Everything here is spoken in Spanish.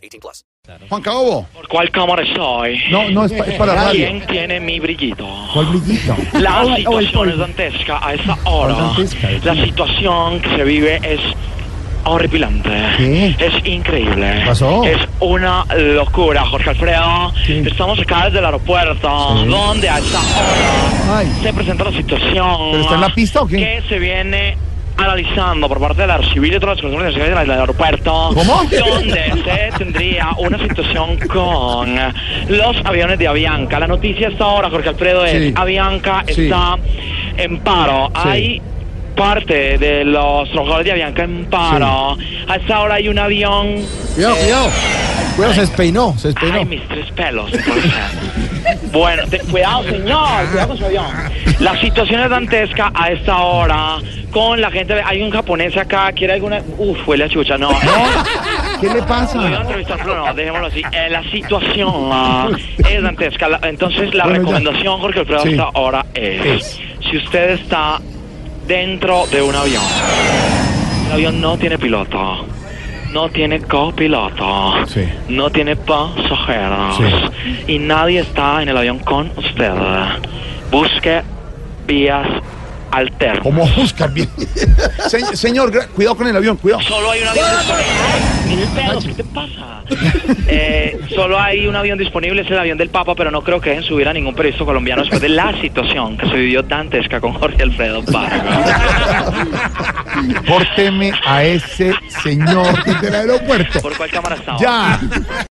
18 plus. Juan Cabo. ¿Por cuál cámara estoy? No, no, es, pa- es para radio. ¿Quién tiene mi brillito? ¿Cuál brillito? La el situación es dantesca a esa hora. dantesca, La situación que se vive es horripilante. ¿Qué? Es increíble. pasó? Es una locura, Jorge Alfredo. Sí. Estamos acá desde el aeropuerto, Sí. donde a esa hora Ay. se presenta la situación. ¿Pero está en la pista o qué? Que se viene analizando por parte de la Arcivil y otras comunicaciones del del aeropuerto. ¿Cómo? Donde se tendría una situación con los aviones de Avianca. La noticia hasta ahora, Jorge Alfredo, es Sí. Avianca Sí. está en paro. Sí. Hay parte de los trabajadores de Avianca en paro. A esta hora hay un avión... Cuidado, eh, cuidado. Cuidado, se despeinó, se Ay, despeinó. mis tres pelos. bueno, te- cuidado, señor. Cuidado con su avión. La situación es dantesca a esta hora. Con la gente. Hay un japonés acá. ¿Quiere alguna.? Uf, huele a chucha. No. ¿Qué le a pasa? entrevistar, pero no, dejémoslo así. Eh, la situación ah, es dantesca. La- entonces, la Bueno, ya. recomendación, Jorge Alfredo, Sí. hasta ahora es: Es. si usted está dentro de un avión, el avión no tiene piloto, no tiene copiloto, Sí. no tiene pasajeros y nadie está en el avión con usted, busque vías alternas. ¿Cómo buscar bien? Se- señor, cuidado con el avión, cuidado. Solo hay un avión disponible. ¿Qué te pasa? Eh, solo hay un avión disponible, es el avión del Papa, pero no creo que dejen subir a ningún periodista colombiano después de la situación que se vivió dantesca con Jorge Alfredo Vargas. Córteme a ese señor del aeropuerto. ¿Por cuál cámara estaba? Ya.